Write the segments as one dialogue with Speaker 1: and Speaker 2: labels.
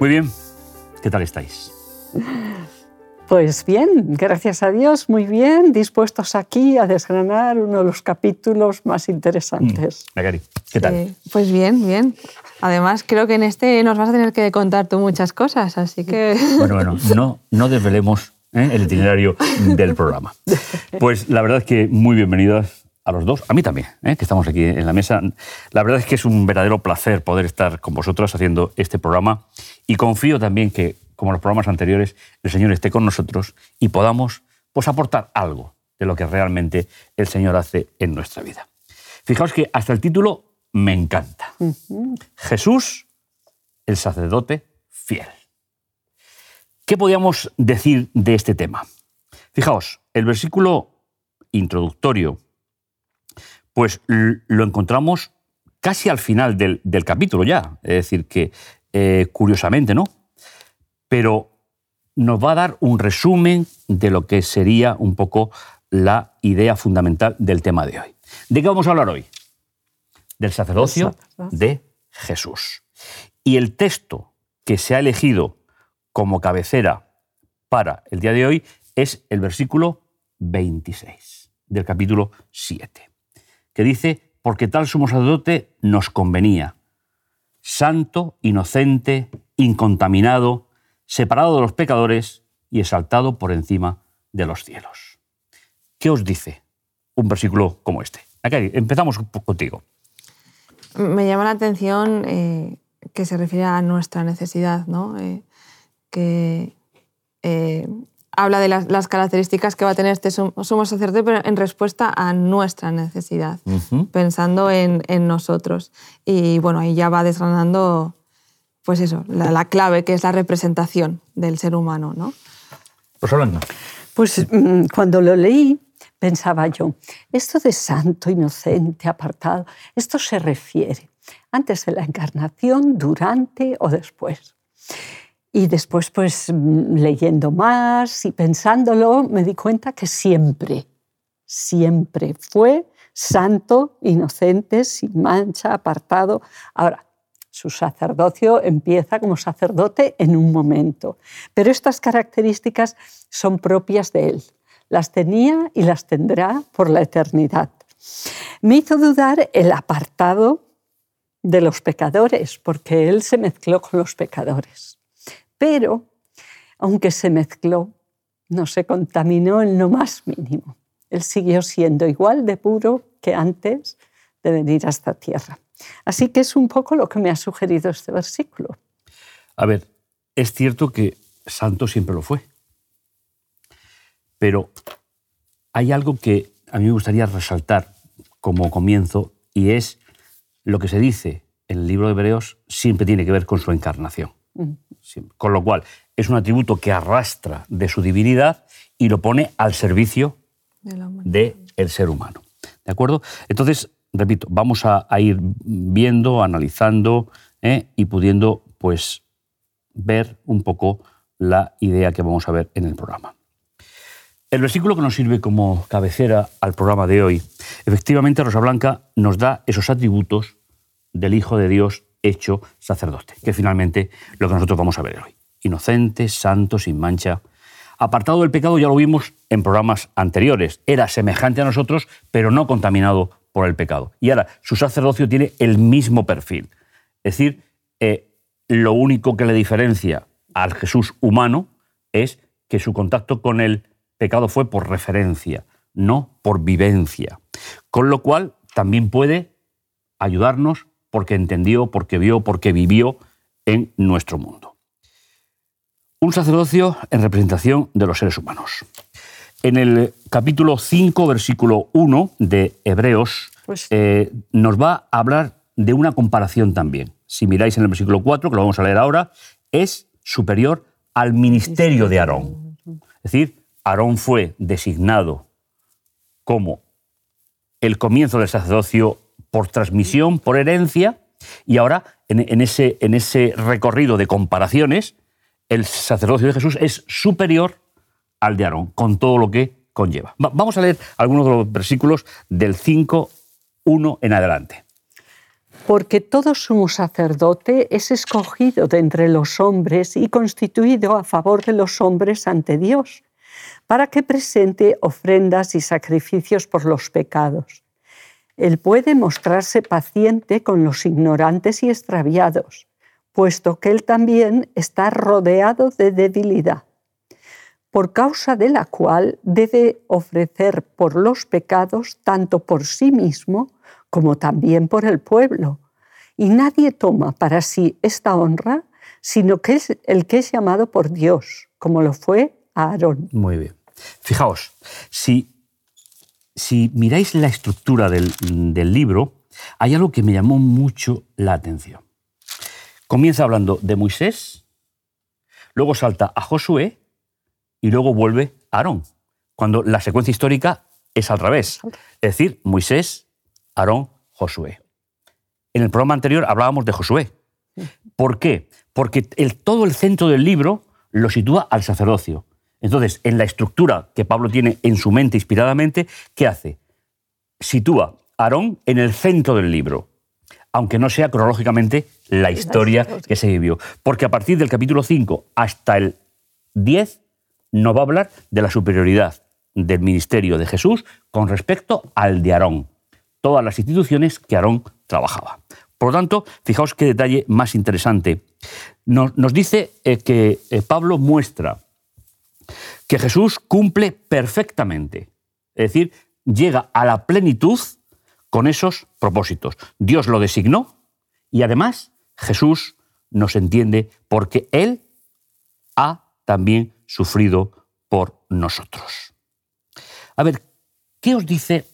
Speaker 1: Muy bien, ¿qué tal estáis?
Speaker 2: Pues bien, gracias a Dios, muy bien, dispuestos aquí a desgranar uno de los capítulos más interesantes.
Speaker 1: Mm, ¿qué tal? Eh,
Speaker 3: pues bien, bien. Además, creo que en este nos vas a tener que contar tú muchas cosas, así que...
Speaker 1: Bueno, bueno, no, no desvelemos ¿eh? el itinerario del programa. Pues la verdad es que muy bienvenidas a los dos, a mí también, ¿eh? que estamos aquí en la mesa. La verdad es que es un verdadero placer poder estar con vosotros haciendo este programa y confío también que como los programas anteriores, el Señor esté con nosotros y podamos pues, aportar algo de lo que realmente el Señor hace en nuestra vida. Fijaos que hasta el título me encanta. Jesús, el sacerdote fiel. ¿Qué podríamos decir de este tema? Fijaos, el versículo introductorio, pues lo encontramos casi al final del, capítulo ya. Es decir, que eh, curiosamente, ¿no? pero nos va a dar un resumen de lo que sería un poco la idea fundamental del tema de hoy. ¿De qué vamos a hablar hoy? Del sacerdocio de Jesús. Y el texto que se ha elegido como cabecera para el día de hoy es el versículo 26 del capítulo 7, que dice, porque tal sumo sacerdote nos convenía, santo, inocente, incontaminado, separado de los pecadores y exaltado por encima de los cielos. ¿Qué os dice un versículo como este? Empezamos contigo.
Speaker 3: Me llama la atención eh, que se refiere a nuestra necesidad, ¿no? Eh, que eh, habla de las, características que va a tener este sumo sacerdote, pero en respuesta a nuestra necesidad, pensando en, en, nosotros. Y bueno, ahí ya va desgranando pues eso, la, clave que es la representación del ser humano, ¿no?
Speaker 1: Pues hablando.
Speaker 2: Pues mm, cuando lo leí pensaba yo, esto de santo, inocente, apartado, esto se refiere antes de la encarnación, durante o después. Y después, pues mm, leyendo más y pensándolo, me di cuenta que siempre, siempre fue santo, inocente, sin mancha, apartado. Ahora, su sacerdocio empieza como sacerdote en un momento, pero estas características son propias de él. Las tenía y las tendrá por la eternidad. Me hizo dudar el apartado de los pecadores, porque él se mezcló con los pecadores. Pero, aunque se mezcló, no se contaminó en lo más mínimo. Él siguió siendo igual de puro que antes de venir a esta tierra. Así que es un poco lo que me ha sugerido este versículo.
Speaker 1: A ver, es cierto que santo siempre lo fue, pero hay algo que a mí me gustaría resaltar como comienzo y es lo que se dice en el libro de Hebreos siempre tiene que ver con su encarnación. Con lo cual, es un atributo que arrastra de su divinidad y lo pone al servicio del el ser humano. ¿De acuerdo? Entonces, repito, vamos a, ir viendo, analizando ¿eh? y pudiendo pues, ver un poco la idea que vamos a ver en el programa. El versículo que nos sirve como cabecera al programa de hoy, efectivamente Rosa Blanca nos da esos atributos del Hijo de Dios hecho sacerdote, que finalmente lo que nosotros vamos a ver hoy. Inocente, santo, sin mancha. Apartado del pecado ya lo vimos en programas anteriores. Era semejante a nosotros, pero no contaminado por el pecado. Y ahora, su sacerdocio tiene el mismo perfil. Es decir, eh, lo único que le diferencia al Jesús humano es que su contacto con el pecado fue por referencia, no por vivencia. Con lo cual, también puede ayudarnos porque entendió, porque vio, porque vivió en nuestro mundo. Un sacerdocio en representación de los seres humanos. En el capítulo 5, versículo 1 de Hebreos, pues eh, nos va a hablar de una comparación también. Si miráis en el versículo 4, que lo vamos a leer ahora, es superior al ministerio de Aarón. Es decir, Aarón fue designado como el comienzo del sacerdocio por transmisión, por herencia, y ahora en, ese, recorrido de comparaciones, el sacerdocio de Jesús es superior al de Aarón, con todo lo que conlleva. vamos a leer algunos de los versículos del 5, 1 en adelante.
Speaker 2: porque todo sumo sacerdote es escogido de entre los hombres y constituido a favor de los hombres ante Dios, para que presente ofrendas y sacrificios por los pecados. Él puede mostrarse paciente con los ignorantes y extraviados, puesto que él también está rodeado de debilidad por causa de la cual debe ofrecer por los pecados tanto por sí mismo como también por el pueblo. Y nadie toma para sí esta honra, sino que es el que es llamado por Dios, como lo fue Aarón.
Speaker 1: Muy bien. Fijaos, si, si miráis la estructura del, libro, hay algo que me llamó mucho la atención. Comienza hablando de Moisés, luego salta a Josué, y luego vuelve Aarón, cuando la secuencia histórica es al revés. Es decir, Moisés, Aarón, Josué. En el programa anterior hablábamos de Josué. ¿Por qué? Porque el, todo el centro del libro lo sitúa al sacerdocio. Entonces, en la estructura que Pablo tiene en su mente inspiradamente, ¿qué hace? Sitúa a Aarón en el centro del libro, aunque no sea cronológicamente la historia que se vivió. Porque a partir del capítulo 5 hasta el 10 no va a hablar de la superioridad del ministerio de Jesús con respecto al de Aarón, todas las instituciones que Aarón trabajaba. Por lo tanto, fijaos qué detalle más interesante. Nos, dice eh, que eh, Pablo muestra que Jesús cumple perfectamente, es decir, llega a la plenitud con esos propósitos. Dios lo designó y además Jesús nos entiende porque Él ha también sufrido por nosotros. A ver, ¿qué os dice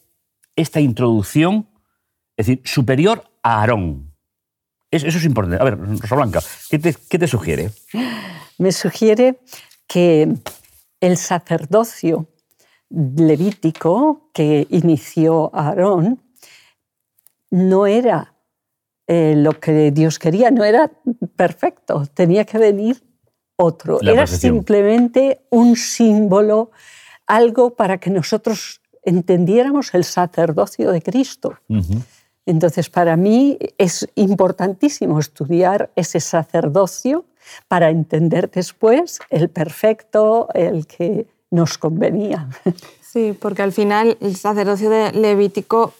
Speaker 1: esta introducción? Es decir, superior a Aarón. Eso es importante. A ver, Rosa Blanca, ¿qué te, sugiere?
Speaker 2: Me sugiere que el sacerdocio levítico que inició Aarón no era eh, lo que Dios quería, no era perfecto, tenía que venir otro. Era simplemente un símbolo, algo para que nosotros entendiéramos el sacerdocio de Cristo. Entonces, para mí es importantísimo estudiar ese sacerdocio para entender después el perfecto, el que nos convenía.
Speaker 3: Sí, porque al final el sacerdocio de Levítico,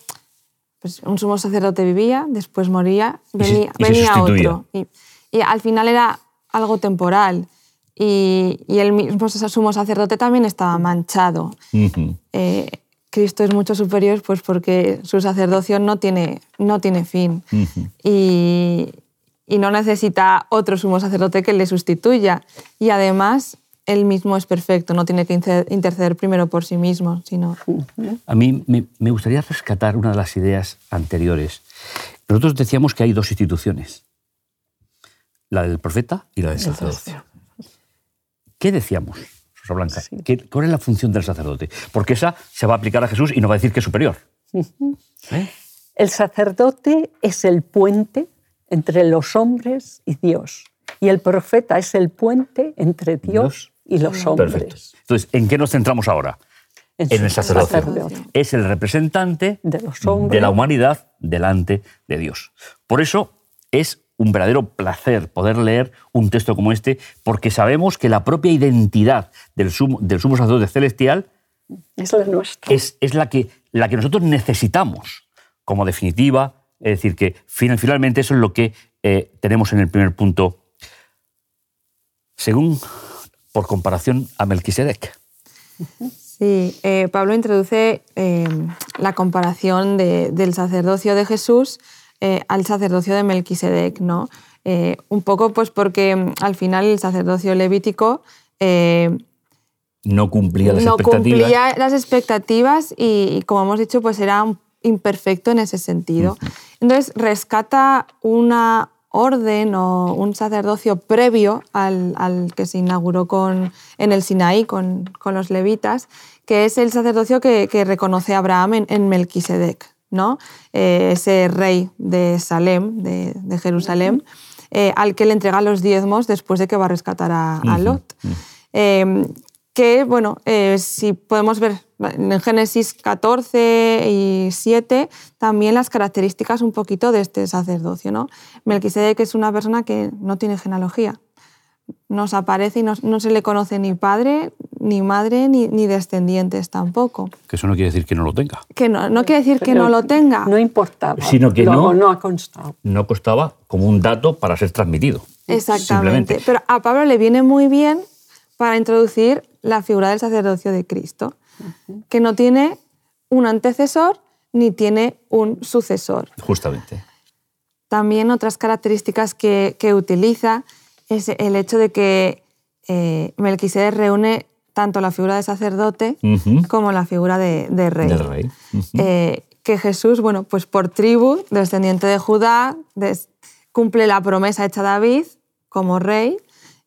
Speaker 3: pues un sumo sacerdote vivía, después moría, venía, venía otro. Y, y, al final era algo temporal. Y, el mismo sumo sacerdote también estaba manchado. Eh, Cristo es mucho superior pues porque su sacerdocio no tiene, no tiene fin. y, y, no necesita otro sumo sacerdote que le sustituya. Y además, él mismo es perfecto, no tiene que interceder primero por sí mismo, sino...
Speaker 1: A mí me, me gustaría rescatar una de las ideas anteriores. Nosotros decíamos que hay dos instituciones la del profeta y la del sacerdocio. ¿Qué decíamos, Rosa Blanca? ¿Cuál es la función del sacerdote? Porque esa se va a aplicar a Jesús y no va a decir que es superior.
Speaker 2: ¿Eh? El sacerdote es el puente entre los hombres y Dios. Y el profeta es el puente entre Dios, y los hombres. Perfecto.
Speaker 1: Entonces, ¿en qué nos centramos ahora? En, el sacerdocio. Es el representante de, de la humanidad delante de Dios. Por eso es un verdadero placer poder leer un texto como este, porque sabemos que la propia identidad del sumo, del sumo sacerdote celestial
Speaker 2: es la nuestra.
Speaker 1: Es, la, que, la que nosotros necesitamos como definitiva. Es decir, que finalmente eso es lo que eh, tenemos en el primer punto, según, por comparación, a Melquisedec.
Speaker 3: Sí, eh, Pablo introduce eh, la comparación del sacerdocio de Jesús al sacerdocio de Melquisedec, ¿no? Un poco pues porque mm, al final el sacerdocio levítico
Speaker 1: no cumplía las
Speaker 3: no
Speaker 1: expectativas.
Speaker 3: cumplía las expectativas y, como hemos dicho, pues era imperfecto en ese sentido. Entonces rescata una orden o un sacerdocio previo al, que se inauguró con, en el Sinaí con, los levitas, que es el sacerdocio que, reconoce Abraham en, en Melquisedec. Eh, ese rey de Salem, de, Jerusalén, eh, al que le entrega los diezmos después de que va a rescatar a, Lot. Em, que, bueno, eh, si podemos ver en Génesis 14 y 7 también las características un poquito de este sacerdocio. ¿no? Melquisedec es una persona que no tiene genealogía. Nos aparece y no, se le conoce ni padre, ni madre, ni, ni, descendientes tampoco.
Speaker 1: Que eso no quiere decir que no lo tenga.
Speaker 3: Que no, no quiere decir que no lo tenga.
Speaker 2: No importaba.
Speaker 1: Sino que no,
Speaker 2: no ha constado.
Speaker 1: No costaba como un dato para ser transmitido.
Speaker 3: Exactamente. Pero a Pablo le viene muy bien para introducir la figura del sacerdocio de Cristo, que no tiene un antecesor ni tiene un sucesor.
Speaker 1: Justamente.
Speaker 3: También otras características que, utiliza es el hecho de que eh, Melquisedec reúne tanto la figura de sacerdote como la figura de, rey. Eh, que Jesús, bueno, pues por tribu, descendiente de Judá, cumple la promesa hecha a David como rey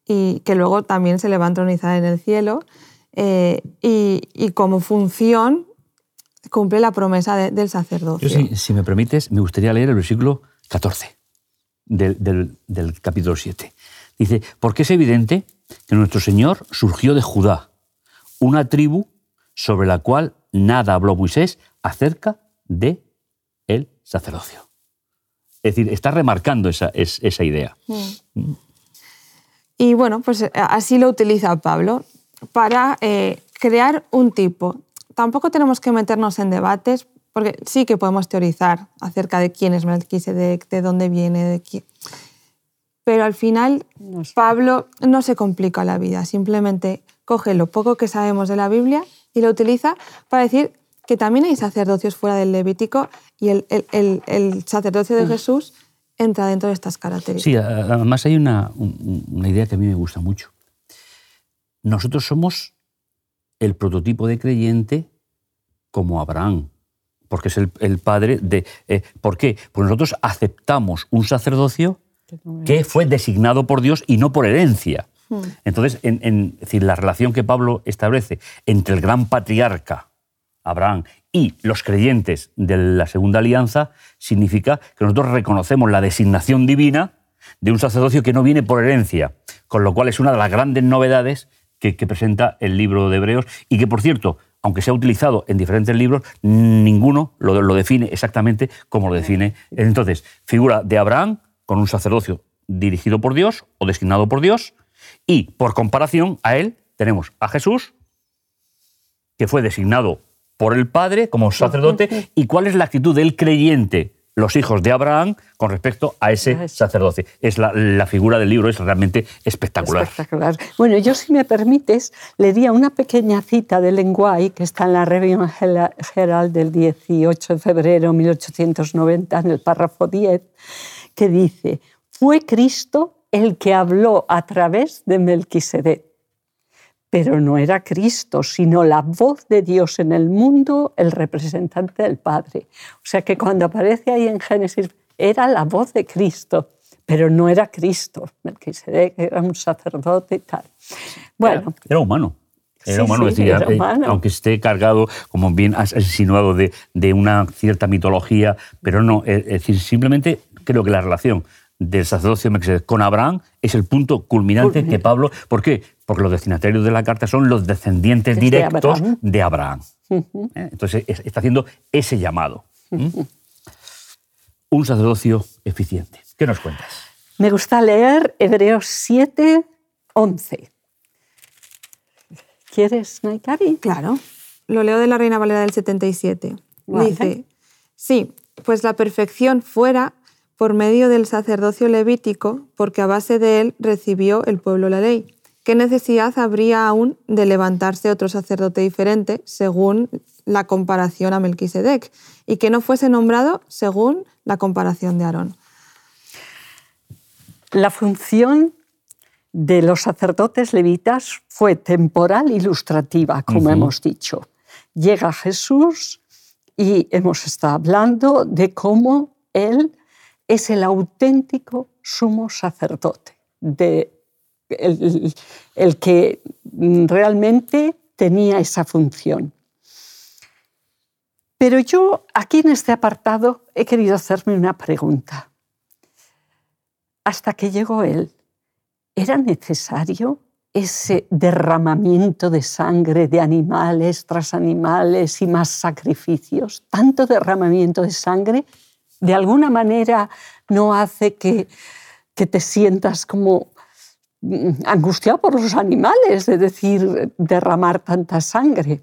Speaker 3: y que luego también se le va a entronizar en el cielo. Eh, y, como función cumple la promesa del sacerdocio.
Speaker 1: si, me permites, me gustaría leer el versículo 14 del, del capítulo 7. Dice, porque es evidente que nuestro Señor surgió de Judá, una tribu sobre la cual nada habló Moisés acerca de el sacerdocio. Es decir, está remarcando esa, esa idea. Mm.
Speaker 3: Y bueno, pues eh, así lo utiliza Pablo para eh, crear un tipo. Tampoco tenemos que meternos en debates, porque sí que podemos teorizar acerca de quién es Melquisedec, de dónde viene, de quién. Pero al final, Pablo no se complica la vida, simplemente coge lo poco que sabemos de la Biblia y lo utiliza para decir que también hay sacerdocios fuera del Levítico y el, el, el sacerdocio de mm. Jesús entra dentro de estas características.
Speaker 1: Sí, además hay una, una idea que a mí me gusta mucho. Nosotros somos el prototipo de creyente como Abraham, porque es el, el padre de... Eh, ¿Por qué? Porque nosotros aceptamos un sacerdocio que fue designado por Dios y no por herencia. Hmm. Entonces, en, en, decir, la relación que Pablo establece entre el gran patriarca Abraham y los creyentes de la Segunda Alianza significa que nosotros reconocemos la designación divina de un sacerdocio que no viene por herencia, con lo cual es una de las grandes novedades que, presenta el libro de Hebreos y que, por cierto, aunque se ha utilizado en diferentes libros, ninguno lo, lo define exactamente como lo define. Entonces, figura de Abraham con un sacerdocio dirigido por Dios o designado por Dios, y por comparación a él tenemos a Jesús, que fue designado por el Padre como sacerdote y cuál es la actitud del creyente, los hijos de Abraham, con respecto a ese sacerdote. Es la, figura del libro, es realmente espectacular.
Speaker 2: espectacular. Bueno, yo si me permites, le di una pequeña cita de Lenguay, que está en la Revista General del 18 de febrero de 1890, en el párrafo 10, que dice, fue Cristo el que habló a través de Melquisedec pero no era Cristo, sino la voz de Dios en el mundo, el representante del Padre. O sea que cuando aparece ahí en Génesis, era la voz de Cristo, pero no era Cristo. Melquisedec era un sacerdote y tal. Bueno.
Speaker 1: Era, humano. Era, humano, aunque esté cargado, como bien has insinuado, de, de, una cierta mitología, pero no, es decir, simplemente creo que la relación del sacerdocio con Abraham es el punto culminante que Pablo... ¿Por qué? Porque los destinatarios de la carta son los descendientes directos de Abraham. ¿Eh? Entonces está haciendo ese llamado. Un sacerdocio eficiente. ¿Qué nos cuentas?
Speaker 2: Me gusta leer Hebreos 7, 11. ¿Quieres, Naikari?
Speaker 3: Claro. Lo leo de la Reina Valera del 77. Dice, sí, pues la perfección fuera por medio del sacerdocio levítico, porque a base de él recibió el pueblo la ley. ¿Qué necesidad habría aún de levantarse otro sacerdote diferente según la comparación a Melquisedec y que no fuese nombrado según la comparación de Aarón?
Speaker 2: La función de los sacerdotes levitas fue temporal ilustrativa, como hemos dicho. Llega Jesús y hemos estado hablando de cómo él es el auténtico sumo sacerdote, de el, que realmente tenía esa función. Pero yo aquí en este apartado he querido hacerme una pregunta. Hasta que llegó él, ¿era necesario ese derramamiento de sangre de animales tras animales y más sacrificios, tanto derramamiento de sangre, de alguna manera no hace que, que te sientas como mm, angustiado por los animales, de decir, derramar tanta sangre.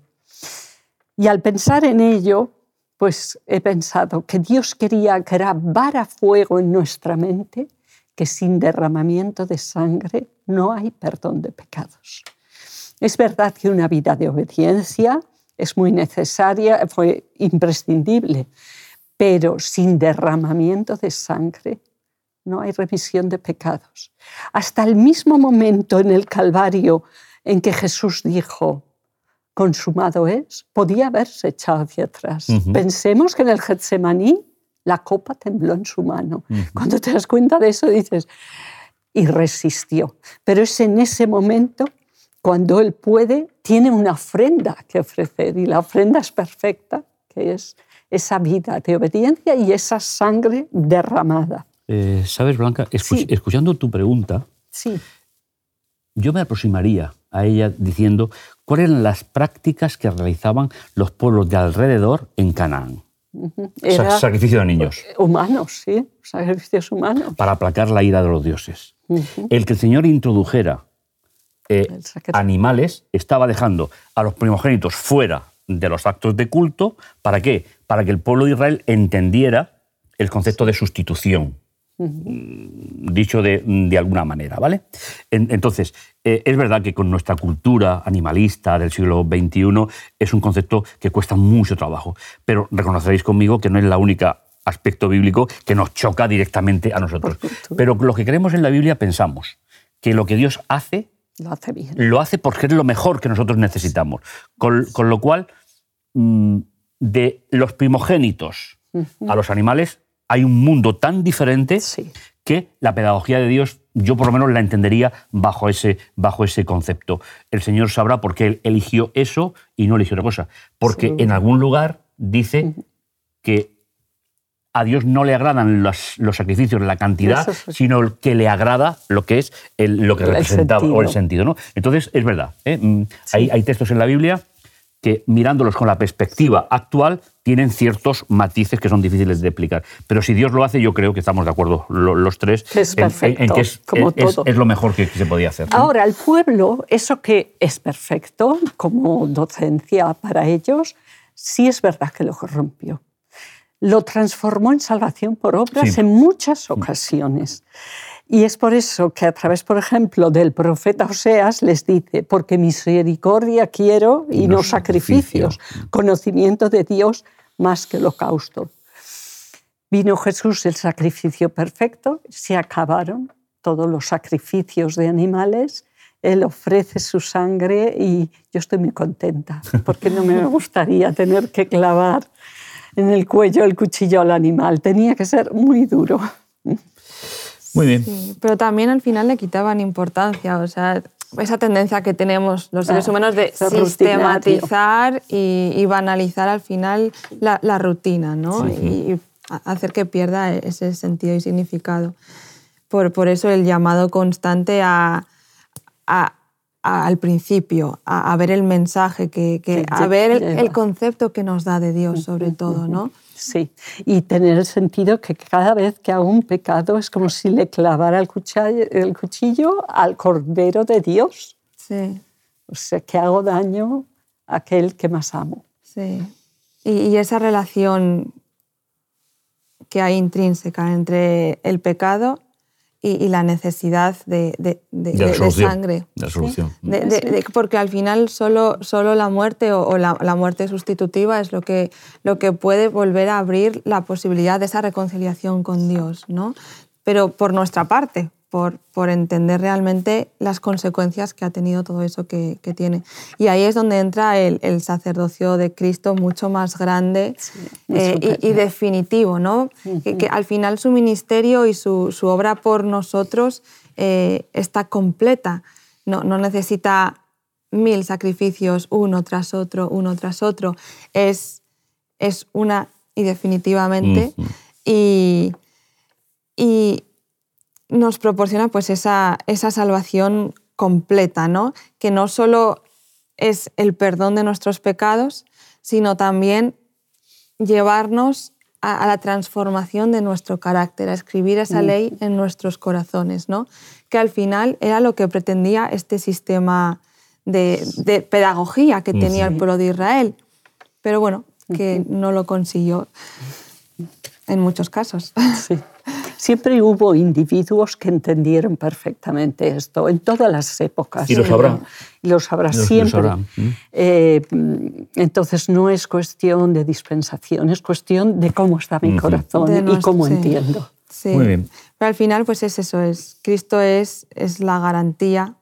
Speaker 2: Y al pensar en ello, pues he pensado que Dios quería grabar a fuego en nuestra mente que sin derramamiento de sangre no hay perdón de pecados. Es verdad que una vida de obediencia es muy necesaria, fue imprescindible, pero sin derramamiento de sangre no hay revisión de pecados. Hasta el mismo momento en el Calvario en que Jesús dijo, consumado es, podía haberse echado hacia atrás. Pensemos que en el Getsemaní la copa tembló en su mano. Cuando te das cuenta de eso dices, y resistió. Pero es en ese momento cuando él puede, tiene una ofrenda que ofrecer y la ofrenda es perfecta, que es esa vida de obediencia y esa sangre derramada.
Speaker 1: Eh, Sabes, Blanca, escuchando tu pregunta,
Speaker 2: sí.
Speaker 1: yo me aproximaría a ella diciendo cuáles eran las prácticas que realizaban los pueblos de alrededor en Canaán. sacrificio de niños.
Speaker 2: Humanos, sí, sacrificios humanos.
Speaker 1: Para aplacar la ira de los dioses. El que el Señor introdujera eh, animales estaba dejando a los primogénitos fuera de los actos de culto. ¿Para qué? Para que el pueblo de Israel entendiera el concepto de sustitución. Mm, dicho de, alguna manera, ¿vale? entonces, eh, es verdad que con nuestra cultura animalista del siglo XXI es un concepto que cuesta mucho trabajo, pero reconoceréis conmigo que no es la única aspecto bíblico que nos choca directamente a nosotros. Pero lo que creemos en la Biblia pensamos que lo que Dios hace
Speaker 2: lo hace bien.
Speaker 1: Lo hace porque es lo mejor que nosotros necesitamos. Con, lo cual, mm, de los primogénitos a los animales hay un mundo tan diferente que la pedagogía de Dios yo por lo menos la entendería bajo ese, bajo ese concepto. El Señor sabrá por qué Él eligió eso y no eligió otra cosa. Porque en algún lugar dice que a Dios no le agradan los, sacrificios, la cantidad, sino que le agrada lo que es lo que representa o el sentido. ¿no? Entonces, es verdad. ¿eh? Mm, hay, textos en la Biblia que mirándolos con la perspectiva actual tienen ciertos matices que son difíciles de explicar. Pero si Dios lo hace, yo creo que estamos de acuerdo los tres
Speaker 2: en, que
Speaker 1: es, lo mejor que, se podía hacer.
Speaker 2: Ahora, el pueblo, eso que es perfecto como docencia para ellos, sí es verdad que lo corrompió lo transformó en salvación por obras en muchas ocasiones. Y es por eso que a través, por ejemplo, del profeta Oseas les dice, porque misericordia quiero y no, sacrificios, conocimiento de Dios más que holocausto. Vino Jesús el sacrificio perfecto, se acabaron todos los sacrificios de animales, Él ofrece su sangre y yo estoy muy contenta, porque no me gustaría tener que clavar en el cuello el cuchillo al animal. Tenía que ser muy duro.
Speaker 1: Muy bien.
Speaker 3: pero también al final le quitaban importancia, o sea, esa tendencia que tenemos los seres ah, humanos de sistematizar y, banalizar al final la, rutina, ¿no? Y, hacer que pierda ese sentido y significado. Por, por eso el llamado constante a, a al principio, a, ver el mensaje, que, a ver el, concepto que nos da de Dios sobre todo, ¿no?
Speaker 2: Sí, y tener el sentido que cada vez que hago un pecado es como si le clavara el cuchillo, el cuchillo al Cordero de Dios.
Speaker 3: Sí.
Speaker 2: O sea, que hago daño a aquel que más amo.
Speaker 3: Sí. y esa relación que hay intrínseca entre el pecado y, la necesidad de, de, de, sangre.
Speaker 1: De solución.
Speaker 3: porque al final solo, solo la muerte o, la, la, muerte sustitutiva es lo que, lo que puede volver a abrir la posibilidad de esa reconciliación con Dios. ¿no? Pero por nuestra parte, por, entender realmente las consecuencias que ha tenido todo eso que, tiene. Y ahí es donde entra el, sacerdocio de Cristo mucho más grande eh, y, definitivo, ¿no? que, al final su ministerio y su, obra por nosotros eh, está completa. No, no, necesita mil sacrificios uno tras otro, uno tras otro. Es, es una y definitivamente. y, y nos proporciona pues esa, esa salvación completa, ¿no? Que no solo es el perdón de nuestros pecados, sino también llevarnos a, la transformación de nuestro carácter, a escribir esa mm. ley en nuestros corazones, ¿no? Que al final era lo que pretendía este sistema de, pedagogía que tenía el pueblo de Israel. Pero bueno, que no lo consiguió en muchos casos.
Speaker 2: Sí. Siempre hubo individuos que entendieron perfectamente esto, en todas las épocas.
Speaker 1: Y lo sabrán.
Speaker 2: Y lo sabrá siempre. Eh, entonces no es cuestión de dispensación, es cuestión de cómo está mi corazón y cómo entiendo.
Speaker 3: Sí. Muy bien. Pero al final pues es eso, es, Cristo es, es la garantía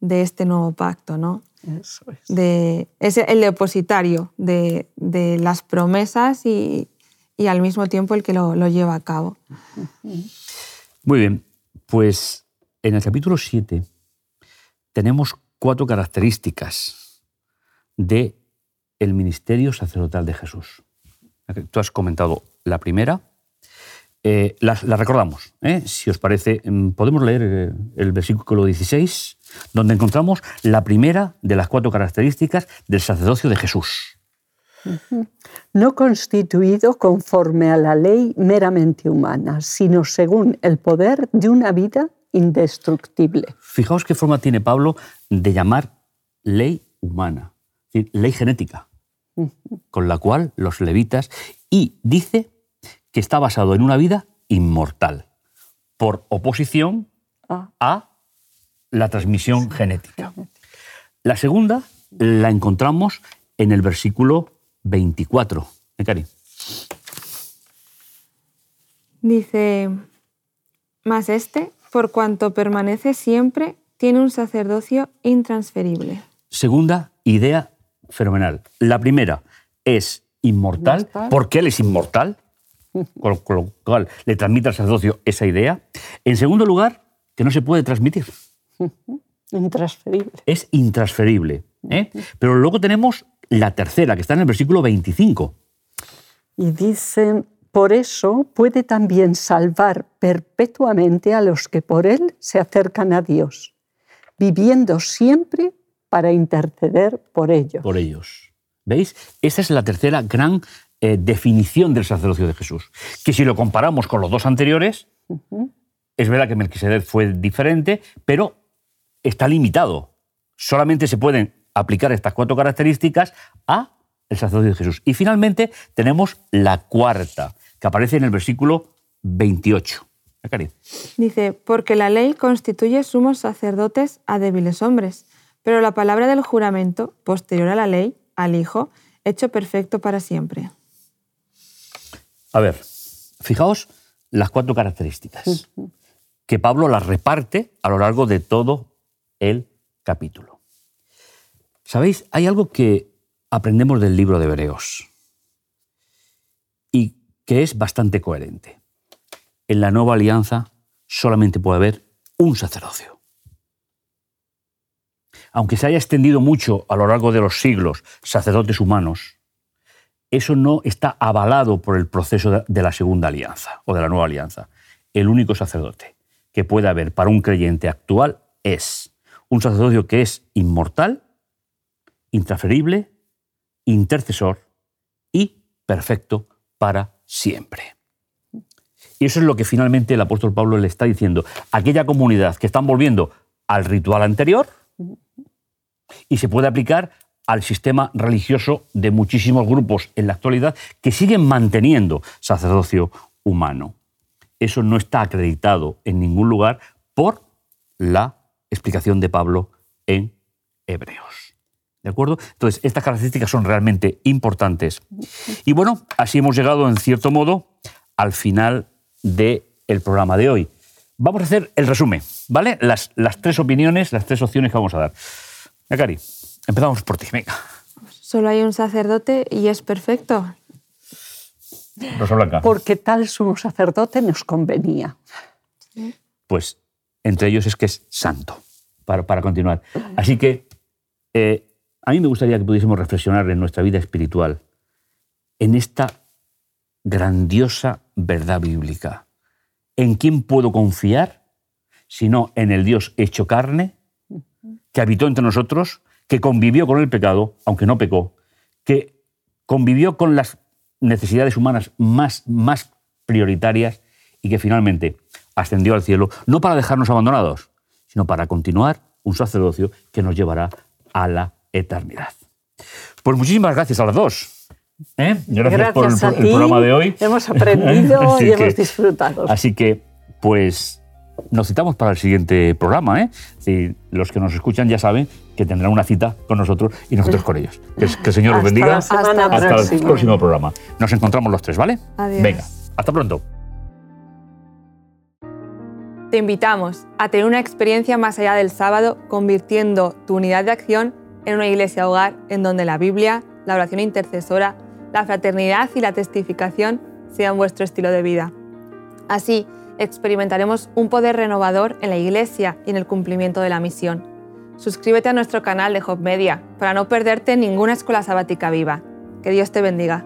Speaker 3: de este nuevo pacto, ¿no?
Speaker 2: Eso es.
Speaker 3: De, es el depositario de, de las promesas y, y al mismo tiempo el que lo, lleva a cabo.
Speaker 1: Muy bien, pues en el capítulo 7 tenemos cuatro características de el ministerio sacerdotal de Jesús. Tú has comentado la primera, eh, la, recordamos. ¿eh? Si os parece, mm, podemos leer eh, el versículo 16, donde encontramos la primera de las cuatro características del sacerdocio de Jesús
Speaker 2: no constituido conforme a la ley meramente humana, sino según el poder de una vida indestructible.
Speaker 1: Fijaos qué forma tiene Pablo de llamar ley humana, ley genética, con la cual los levitas, y dice que está basado en una vida inmortal, por oposición ah. a la transmisión genética. La segunda la encontramos en el versículo 24. Cari.
Speaker 3: Dice, más este, por cuanto permanece siempre, tiene un sacerdocio intransferible.
Speaker 1: Segunda idea fenomenal. La primera es inmortal, porque él es inmortal, con lo cual le transmite al sacerdocio esa idea. En segundo lugar, que no se puede transmitir.
Speaker 2: Intransferible.
Speaker 1: Es intransferible. ¿eh? Pero luego tenemos la tercera, que está en el versículo 25.
Speaker 2: Y dice, por eso puede también salvar perpetuamente a los que por él se acercan a Dios, viviendo siempre para interceder por ellos.
Speaker 1: Por ellos. ¿Veis? Esa es la tercera gran eh, definición del sacerdocio de Jesús. Que si lo comparamos con los dos anteriores, es verdad que Melquisedec fue diferente, pero está limitado. Solamente se pueden aplicar estas cuatro características a el sacerdocio de Jesús. Y finalmente tenemos la cuarta, que aparece en el versículo 28.
Speaker 3: Dice, porque la ley constituye sumos sacerdotes a débiles hombres, pero la palabra del juramento, posterior a la ley, al Hijo, hecho perfecto para siempre.
Speaker 1: A ver, fijaos las cuatro características, que Pablo las reparte a lo largo de todo el capítulo. Sabéis, hay algo que aprendemos del libro de Hebreos y que es bastante coherente. En la nueva alianza solamente puede haber un sacerdocio. Aunque se haya extendido mucho a lo largo de los siglos sacerdotes humanos, eso no está avalado por el proceso de la segunda alianza o de la nueva alianza. El único sacerdote que puede haber para un creyente actual es un sacerdocio que es inmortal intransferible, intercesor y perfecto para siempre. Y eso es lo que finalmente el apóstol Pablo le está diciendo. Aquella comunidad que están volviendo al ritual anterior y se puede aplicar al sistema religioso de muchísimos grupos en la actualidad que siguen manteniendo sacerdocio humano. Eso no está acreditado en ningún lugar por la explicación de Pablo en Hebreos. ¿De acuerdo? Entonces, estas características son realmente importantes. Y bueno, así hemos llegado, en cierto modo, al final del programa de hoy. Vamos a hacer el resumen, ¿vale? Las, las tres opiniones, las tres opciones que vamos a dar. Cari, empezamos por ti, venga.
Speaker 3: Solo hay un sacerdote y es perfecto.
Speaker 1: Rosa Blanca.
Speaker 2: Porque tal sumo sacerdote nos convenía.
Speaker 1: Pues entre ellos es que es santo, para, para continuar. Así que eh, a mí me gustaría que pudiésemos reflexionar en nuestra vida espiritual en esta grandiosa verdad bíblica. ¿En quién puedo confiar si no en el Dios hecho carne que habitó entre nosotros, que convivió con el pecado, aunque no pecó, que convivió con las necesidades humanas más, más prioritarias y que finalmente ascendió al cielo, no para dejarnos abandonados, sino para continuar un sacerdocio que nos llevará a la eternidad. Pues muchísimas gracias a las dos. ¿eh? Gracias, por el, programa de hoy.
Speaker 2: Hemos aprendido y hemos disfrutado.
Speaker 1: Así que, pues, nos citamos para el siguiente programa. ¿eh? Si los que nos escuchan ya saben que tendrán una cita con nosotros y nosotros con ellos. Que, el Señor los bendiga.
Speaker 2: hasta,
Speaker 1: el próximo programa. Nos encontramos los tres, ¿vale?
Speaker 3: Adiós.
Speaker 1: Venga, hasta pronto.
Speaker 3: Te invitamos a tener una experiencia más allá del sábado, convirtiendo tu unidad de acción en una iglesia hogar en donde la Biblia, la oración intercesora, la fraternidad y la testificación sean vuestro estilo de vida. Así, experimentaremos un poder renovador en la iglesia y en el cumplimiento de la misión. Suscríbete a nuestro canal de Hop Media para no perderte ninguna escuela sabática viva. Que Dios te bendiga.